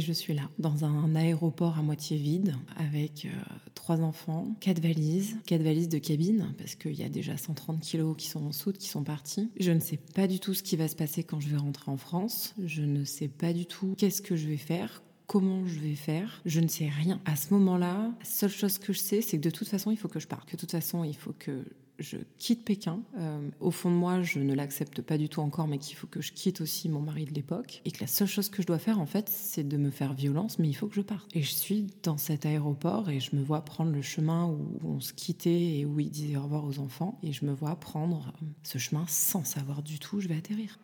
Je suis là, dans un aéroport à moitié vide, avec euh, trois enfants, quatre valises, quatre valises de cabine, parce qu'il y a déjà 130 kilos qui sont en soute, qui sont partis. Je ne sais pas du tout ce qui va se passer quand je vais rentrer en France. Je ne sais pas du tout qu'est-ce que je vais faire, comment je vais faire, je ne sais rien. À ce moment-là, la seule chose que je sais, c'est que de toute façon, il faut que je parte. Que de toute façon, il faut que je quitte Pékin. Euh, au fond de moi, je ne l'accepte pas du tout encore, mais qu'il faut que je quitte aussi mon mari de l'époque. Et que la seule chose que je dois faire, en fait, c'est de me faire violence, mais il faut que je parte. Et je suis dans cet aéroport et je me vois prendre le chemin où on se quittait et où il disait au revoir aux enfants. Et je me vois prendre ce chemin sans savoir du tout où je vais atterrir.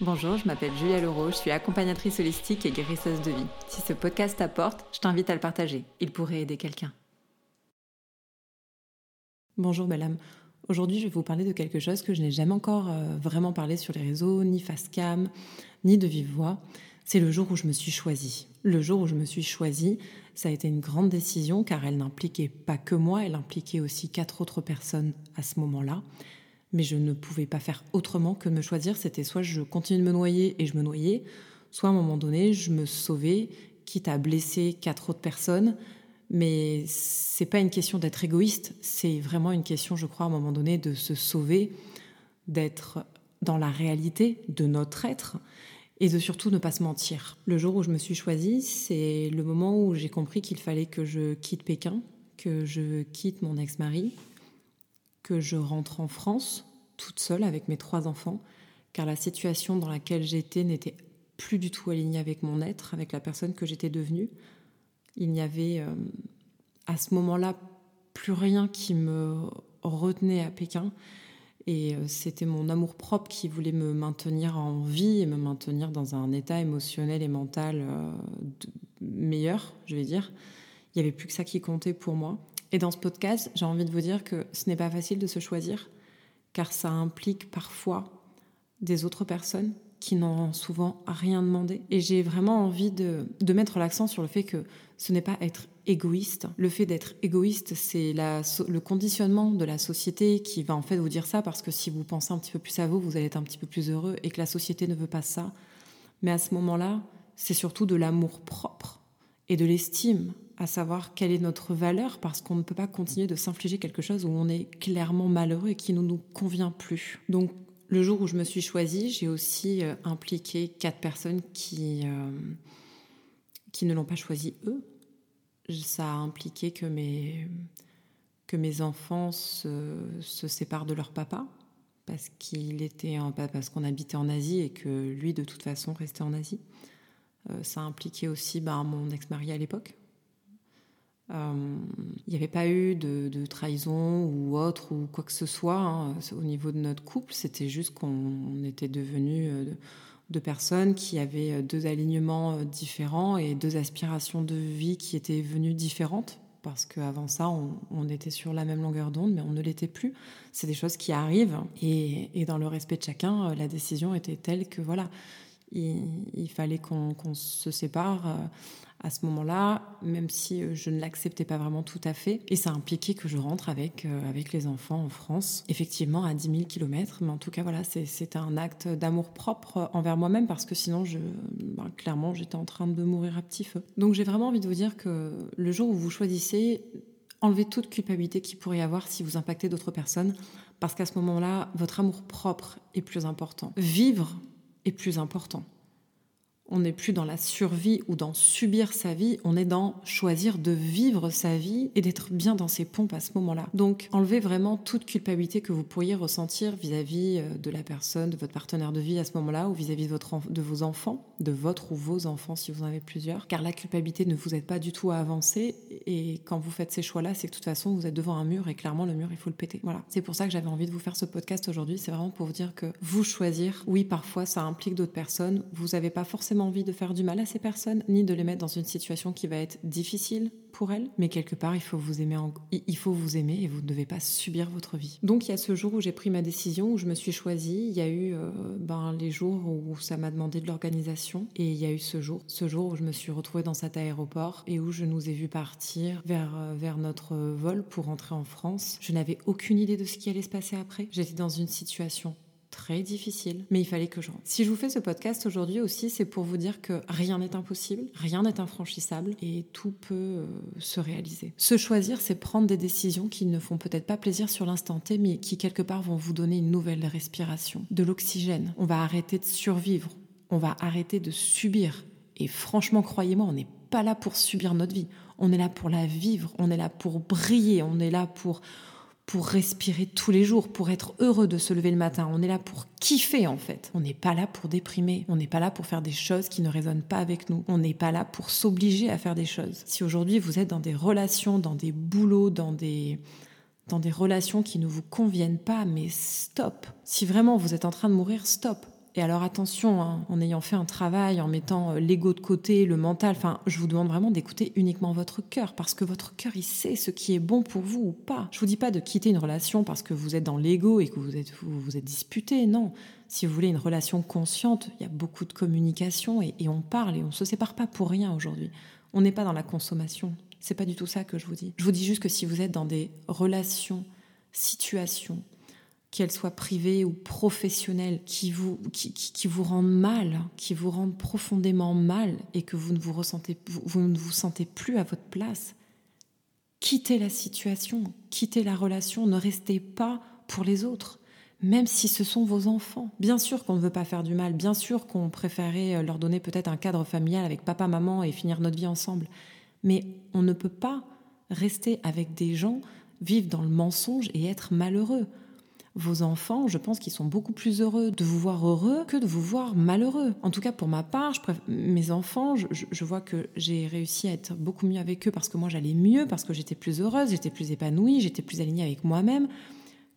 Bonjour, je m'appelle Julia Leroux, je suis accompagnatrice holistique et guérisseuse de vie. Si ce podcast t'apporte, je t'invite à le partager. Il pourrait aider quelqu'un. Bonjour madame. Aujourd'hui, je vais vous parler de quelque chose que je n'ai jamais encore euh, vraiment parlé sur les réseaux, ni face cam, ni de vive voix. C'est le jour où je me suis choisie. Le jour où je me suis choisie, ça a été une grande décision car elle n'impliquait pas que moi, elle impliquait aussi quatre autres personnes à ce moment-là. Mais je ne pouvais pas faire autrement que de me choisir. C'était soit je continue de me noyer et je me noyais, soit à un moment donné, je me sauvais, quitte à blesser quatre autres personnes, mais c'est pas une question d'être égoïste, c'est vraiment une question, je crois, à un moment donné, de se sauver, d'être dans la réalité de notre être et de surtout ne pas se mentir. Le jour où je me suis choisie, c'est le moment où j'ai compris qu'il fallait que je quitte Pékin, que je quitte mon ex-mari, que je rentre en France toute seule avec mes trois enfants, car la situation dans laquelle j'étais n'était plus du tout alignée avec mon être, avec la personne que j'étais devenue. Il n'y avait euh, à ce moment-là plus rien qui me retenait à Pékin. Et euh, c'était mon amour-propre qui voulait me maintenir en vie et me maintenir dans un état émotionnel et mental euh, meilleur, je vais dire. Il n'y avait plus que ça qui comptait pour moi. Et dans ce podcast, j'ai envie de vous dire que ce n'est pas facile de se choisir, car ça implique parfois des autres personnes qui n'ont souvent rien demandé. Et j'ai vraiment envie de, mettre l'accent sur le fait que ce n'est pas être égoïste. Le fait d'être égoïste, c'est le conditionnement de la société qui va en fait vous dire ça, parce que si vous pensez un petit peu plus à vous, vous allez être un petit peu plus heureux, et que la société ne veut pas ça. Mais à ce moment-là, c'est surtout de l'amour propre et de l'estime, à savoir quelle est notre valeur, parce qu'on ne peut pas continuer de s'infliger quelque chose où on est clairement malheureux et qui ne nous convient plus. Donc le jour où je me suis choisie, j'ai aussi euh, impliqué quatre personnes qui, euh, qui ne l'ont pas choisi eux. Ça a impliqué que mes, que mes enfants se, séparent de leur papa parce qu'il était en, parce qu'on habitait en Asie et que lui de toute façon restait en Asie. Euh, ça a impliqué aussi bah, mon ex-mari à l'époque euh, il n'y avait pas eu de, trahison ou autre ou quoi que ce soit hein, au niveau de notre couple. C'était juste qu'on était devenus euh, deux personnes qui avaient euh, deux alignements différents et deux aspirations de vie qui étaient venues différentes. Parce qu'avant ça, on, était sur la même longueur d'onde, mais on ne l'était plus. C'est des choses qui arrivent. Et, dans le respect de chacun, la décision était telle que voilà, il, fallait qu'on se sépare à ce moment-là, même si euh, je ne l'acceptais pas vraiment tout à fait. Et ça impliquait que je rentre avec, euh, avec les enfants en France, effectivement à 10 000 km. Mais en tout cas, voilà, c'était un acte d'amour propre envers moi-même parce que sinon, je, ben, clairement, j'étais en train de mourir à petit feu. Donc j'ai vraiment envie de vous dire que le jour où vous choisissez, enlevez toute culpabilité qu'il pourrait y avoir si vous impactez d'autres personnes parce qu'à ce moment-là, votre amour propre est plus important. Vivre est plus important. On n'est plus dans la survie ou dans subir sa vie, on est dans choisir de vivre sa vie et d'être bien dans ses pompes à ce moment-là. Donc enlevez vraiment toute culpabilité que vous pourriez ressentir vis-à-vis euh, de la personne, de votre partenaire de vie à ce moment-là ou vis-à-vis de, de vos enfants, de votre ou vos enfants si vous en avez plusieurs. Car la culpabilité ne vous aide pas du tout à avancer et quand vous faites ces choix-là, c'est que de toute façon vous êtes devant un mur et clairement le mur il faut le péter. Voilà, c'est pour ça que j'avais envie de vous faire ce podcast aujourd'hui, c'est vraiment pour vous dire que vous choisir, oui parfois ça implique d'autres personnes, vous n'avez pas forcément envie de faire du mal à ces personnes, ni de les mettre dans une situation qui va être difficile pour elles. Mais quelque part, il faut vous aimer, il faut vous aimer et vous ne devez pas subir votre vie. Donc il y a ce jour où j'ai pris ma décision, où je me suis choisie. Il y a eu euh, ben, les jours où ça m'a demandé de l'organisation et il y a eu ce jour, ce jour où je me suis retrouvée dans cet aéroport et où je nous ai vu partir vers euh, vers notre vol pour rentrer en France. Je n'avais aucune idée de ce qui allait se passer après. J'étais dans une situation très difficile, mais il fallait que je rentre. Si je vous fais ce podcast aujourd'hui aussi, c'est pour vous dire que rien n'est impossible, rien n'est infranchissable et tout peut euh, se réaliser. Se choisir, c'est prendre des décisions qui ne font peut-être pas plaisir sur l'instant T, mais qui quelque part vont vous donner une nouvelle respiration, de l'oxygène. On va arrêter de survivre, on va arrêter de subir. Et franchement, croyez-moi, on n'est pas là pour subir notre vie. On est là pour la vivre, on est là pour briller, on est là pour pour respirer tous les jours, pour être heureux de se lever le matin. On est là pour kiffer en fait. On n'est pas là pour déprimer. On n'est pas là pour faire des choses qui ne résonnent pas avec nous. On n'est pas là pour s'obliger à faire des choses. Si aujourd'hui vous êtes dans des relations, dans des boulots, dans des dans des relations qui ne vous conviennent pas, mais stop. Si vraiment vous êtes en train de mourir, stop. Et alors attention, hein, en ayant fait un travail, en mettant euh, l'ego de côté, le mental, enfin, je vous demande vraiment d'écouter uniquement votre cœur, parce que votre cœur, il sait ce qui est bon pour vous ou pas. Je vous dis pas de quitter une relation parce que vous êtes dans l'ego et que vous êtes, vous, vous êtes disputé, non. Si vous voulez une relation consciente, il y a beaucoup de communication et, et on parle et on se sépare pas pour rien aujourd'hui. On n'est pas dans la consommation. C'est pas du tout ça que je vous dis. Je vous dis juste que si vous êtes dans des relations, situations, qu'elles soient privées ou professionnelles, qui vous, qui, qui, vous rendent mal, qui vous rendent profondément mal et que vous ne vous, ressentez, vous, ne vous sentez plus à votre place, quittez la situation, quittez la relation, ne restez pas pour les autres, même si ce sont vos enfants. Bien sûr qu'on ne veut pas faire du mal, bien sûr qu'on préférait leur donner peut-être un cadre familial avec papa, maman et finir notre vie ensemble, mais on ne peut pas rester avec des gens, vivre dans le mensonge et être malheureux vos enfants, je pense qu'ils sont beaucoup plus heureux de vous voir heureux que de vous voir malheureux. En tout cas, pour ma part, je mes enfants, je, vois que j'ai réussi à être beaucoup mieux avec eux parce que moi j'allais mieux, parce que j'étais plus heureuse, j'étais plus épanouie, j'étais plus alignée avec moi-même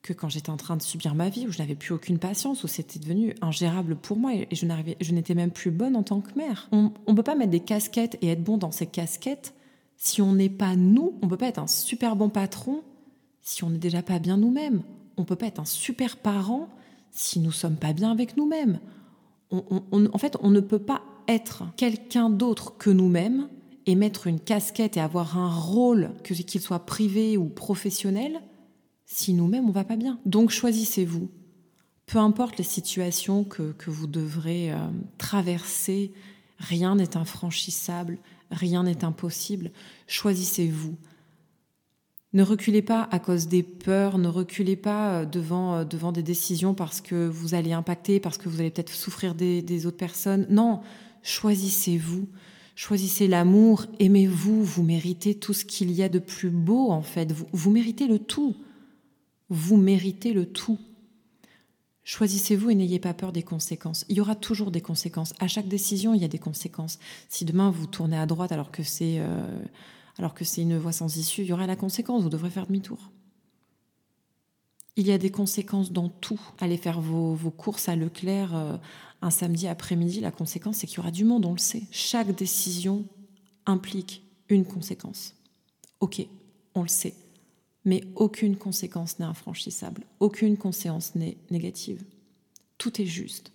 que quand j'étais en train de subir ma vie, où je n'avais plus aucune patience, où c'était devenu ingérable pour moi et je n'arrivais, je n'étais même plus bonne en tant que mère. On ne peut pas mettre des casquettes et être bon dans ces casquettes si on n'est pas nous. On ne peut pas être un super bon patron si on n'est déjà pas bien nous-mêmes on peut pas être un super parent si nous sommes pas bien avec nous-mêmes. en fait, on ne peut pas être quelqu'un d'autre que nous-mêmes et mettre une casquette et avoir un rôle, qu'il soit privé ou professionnel, si nous-mêmes on va pas bien. Donc choisissez-vous. Peu importe les situations que, vous devrez euh, traverser, rien n'est infranchissable, rien n'est impossible. Choisissez-vous. Ne reculez pas à cause des peurs, ne reculez pas euh, devant, euh, devant des décisions parce que vous allez impacter, parce que vous allez peut-être souffrir des, autres personnes. Non, choisissez-vous, choisissez l'amour, aimez-vous, vous méritez tout ce qu'il y a de plus beau en fait, vous, méritez le tout, vous méritez le tout. Choisissez-vous et n'ayez pas peur des conséquences. Il y aura toujours des conséquences. À chaque décision, il y a des conséquences. Si demain vous tournez à droite alors que c'est... Euh, alors que c'est une voie sans issue, il y aura la conséquence, vous devrez faire demi-tour. Il y a des conséquences dans tout. Allez faire vos, courses à Leclerc euh, un samedi après-midi, la conséquence c'est qu'il y aura du monde, on le sait. Chaque décision implique une conséquence. Ok, on le sait. Mais aucune conséquence n'est infranchissable, aucune conséquence n'est négative. Tout est juste.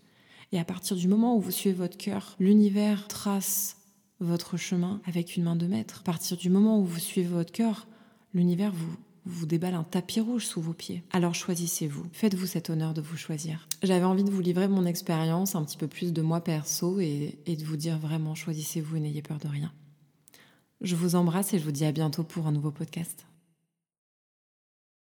Et à partir du moment où vous suivez votre cœur, l'univers trace votre chemin avec une main de maître. À partir du moment où vous suivez votre cœur, l'univers vous, vous déballe un tapis rouge sous vos pieds. Alors choisissez-vous. Faites-vous cet honneur de vous choisir. J'avais envie de vous livrer mon expérience, un petit peu plus de moi perso et, et de vous dire vraiment choisissez-vous et n'ayez peur de rien. Je vous embrasse et je vous dis à bientôt pour un nouveau podcast.